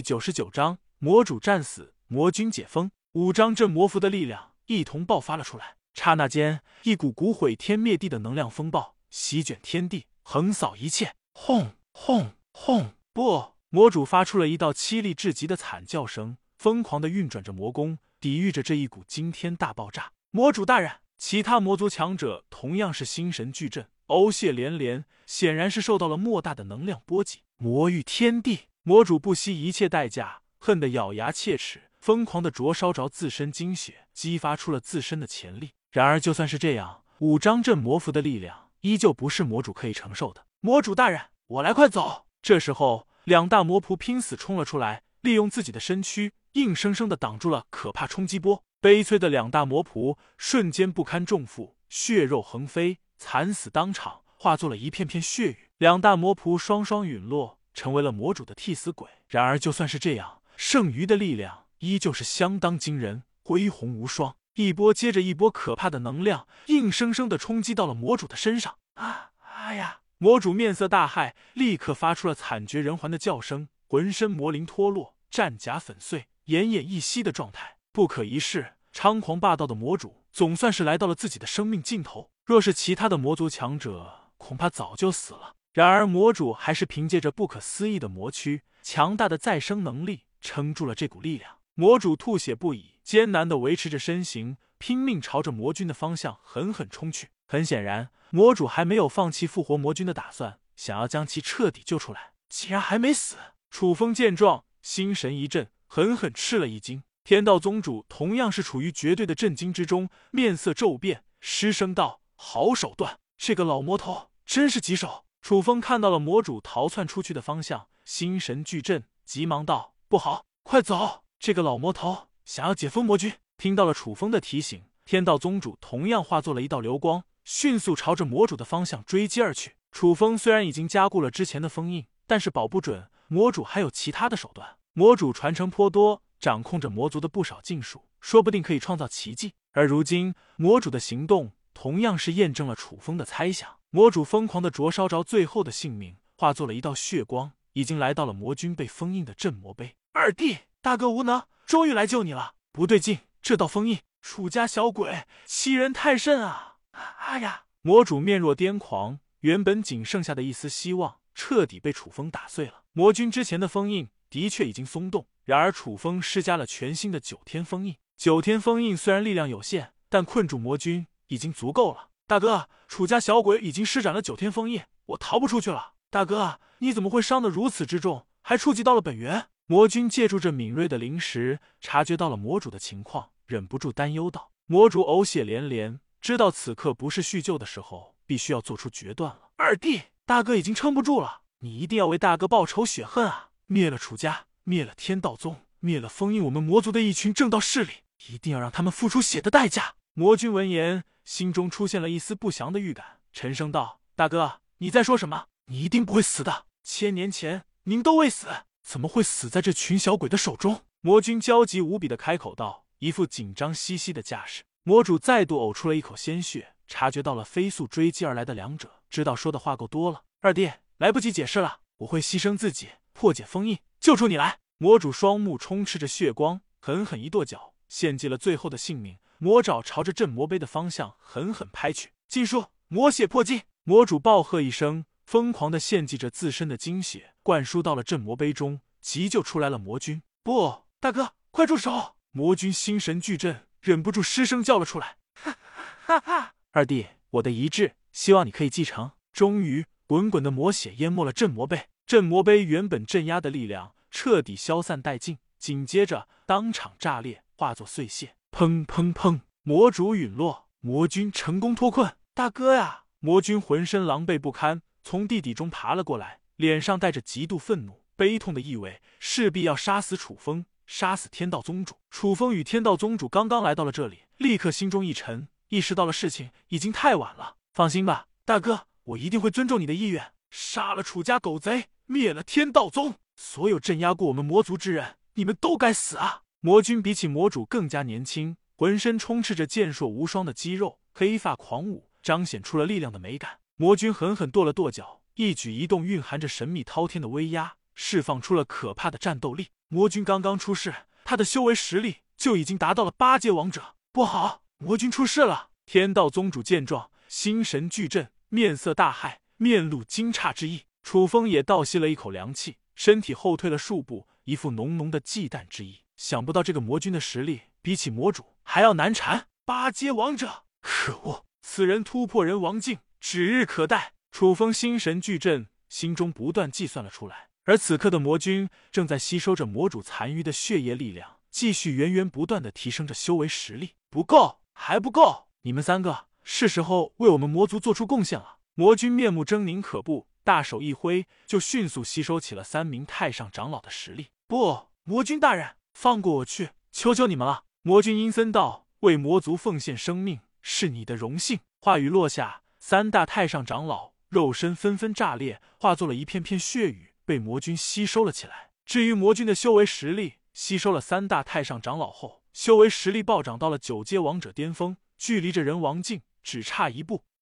九十九章魔主战死，魔君解封，五张镇魔符的力量一同爆发了出来。刹那间，一股股毁天灭地的能量风暴席卷天地，横扫一切。轰轰轰！不，魔主发出了一道凄厉至极的惨叫声，疯狂的运转着魔功，抵御着这一股惊天大爆炸。魔主大人，其他魔族强者同样是心神俱震，呕血连连，显然是受到了莫大的能量波及。魔域天地。魔主不惜一切代价，恨得咬牙切齿，疯狂的灼烧着自身精血，激发出了自身的潜力。然而，就算是这样，五张镇魔符的力量依旧不是魔主可以承受的。魔主大人，我来，快走！这时候，两大魔仆拼死冲了出来，利用自己的身躯，硬生生的挡住了可怕冲击波。悲催的两大魔仆瞬间不堪重负，血肉横飞，惨死当场，化作了一片片血雨。两大魔仆双双陨落。成为了魔主的替死鬼。然而，就算是这样，剩余的力量依旧是相当惊人，恢宏无双。一波接着一波可怕的能量，硬生生的冲击到了魔主的身上。啊！哎呀！魔主面色大骇，立刻发出了惨绝人寰的叫声，浑身魔灵脱落，战甲粉碎，奄奄一息的状态，不可一世。猖狂霸道的魔主，总算是来到了自己的生命尽头。若是其他的魔族强者，恐怕早就死了。然而，魔主还是凭借着不可思议的魔躯、强大的再生能力，撑住了这股力量。魔主吐血不已，艰难的维持着身形，拼命朝着魔君的方向狠狠冲去。很显然，魔主还没有放弃复活魔君的打算，想要将其彻底救出来。竟然还没死！楚风见状，心神一震，狠狠吃了一惊。天道宗主同样是处于绝对的震惊之中，面色骤变，失声道：“好手段！这个老魔头真是棘手。”楚风看到了魔主逃窜出去的方向，心神俱震，急忙道：“不好，快走！这个老魔头想要解封魔君。”听到了楚风的提醒，天道宗主同样化作了一道流光，迅速朝着魔主的方向追击而去。楚风虽然已经加固了之前的封印，但是保不准魔主还有其他的手段。魔主传承颇多，掌控着魔族的不少禁术，说不定可以创造奇迹。而如今魔主的行动，同样是验证了楚风的猜想。魔主疯狂的灼烧着最后的性命，化作了一道血光，已经来到了魔君被封印的镇魔碑。二弟，大哥无能，终于来救你了。不对劲，这道封印，楚家小鬼欺人太甚啊！哎呀，魔主面若癫狂，原本仅剩下的一丝希望，彻底被楚风打碎了。魔君之前的封印的确已经松动，然而楚风施加了全新的九天封印。九天封印虽然力量有限，但困住魔君已经足够了。大哥，楚家小鬼已经施展了九天封印，我逃不出去了。大哥，你怎么会伤得如此之重，还触及到了本源？魔君借助这敏锐的灵识，察觉到了魔主的情况，忍不住担忧道：“魔主呕血连连，知道此刻不是叙旧的时候，必须要做出决断了。二弟，大哥已经撑不住了，你一定要为大哥报仇雪恨啊！灭了楚家，灭了天道宗，灭了封印我们魔族的一群正道势力，一定要让他们付出血的代价。”魔君闻言。心中出现了一丝不祥的预感，沉声道：“大哥，你在说什么？你一定不会死的。千年前您都未死，怎么会死在这群小鬼的手中？”魔君焦急无比的开口道，一副紧张兮兮的架势。魔主再度呕出了一口鲜血，察觉到了飞速追击而来的两者，知道说的话够多了。二弟，来不及解释了，我会牺牲自己，破解封印，救出你来。魔主双目充斥着血光，狠狠一跺脚，献祭了最后的性命。魔爪朝着镇魔碑的方向狠狠拍去，禁术魔血破禁！魔主暴喝一声，疯狂的献祭着自身的精血，灌输到了镇魔碑中，急救出来了魔君。不，大哥，快住手！魔君心神俱震，忍不住失声叫了出来。哈哈哈！二弟，我的遗志，希望你可以继承。终于，滚滚的魔血淹没了镇魔碑，镇魔碑原本镇压的力量彻底消散殆尽，紧接着当场炸裂，化作碎屑。砰砰砰！魔主陨落，魔君成功脱困。大哥呀！魔君浑身狼狈不堪，从地底中爬了过来，脸上带着极度愤怒、悲痛的意味，势必要杀死楚风，杀死天道宗主。楚风与天道宗主刚刚来到了这里，立刻心中一沉，意识到了事情已经太晚了。放心吧，大哥，我一定会尊重你的意愿，杀了楚家狗贼，灭了天道宗，所有镇压过我们魔族之人，你们都该死啊！魔君比起魔主更加年轻，浑身充斥着健硕无双的肌肉，黑发狂舞，彰显出了力量的美感。魔君狠狠跺了跺脚，一举一动蕴含着神秘滔天的威压，释放出了可怕的战斗力。魔君刚刚出世，他的修为实力就已经达到了八阶王者。不好，魔君出世了！天道宗主见状，心神俱震，面色大骇，面露惊诧之意。楚风也倒吸了一口凉气，身体后退了数步，一副浓浓的忌惮之意。想不到这个魔君的实力比起魔主还要难缠，八阶王者！可恶，此人突破人王境，指日可待。楚风心神俱震，心中不断计算了出来。而此刻的魔君正在吸收着魔主残余的血液力量，继续源源不断的提升着修为实力。不够，还不够！你们三个是时候为我们魔族做出贡献了。魔君面目狰狞可怖，大手一挥，就迅速吸收起了三名太上长老的实力。不，魔君大人，放过我去，求求你们了！魔君阴森道：“为魔族奉献生命是你的荣幸。”话语落下，三大太上长老肉身纷纷炸裂，化作了一片片血雨，被魔君吸收了起来。至于魔君的修为实力，吸收了三大太上长老后，修为实力暴涨到了九阶王者巅峰，距离这人王境只差一步。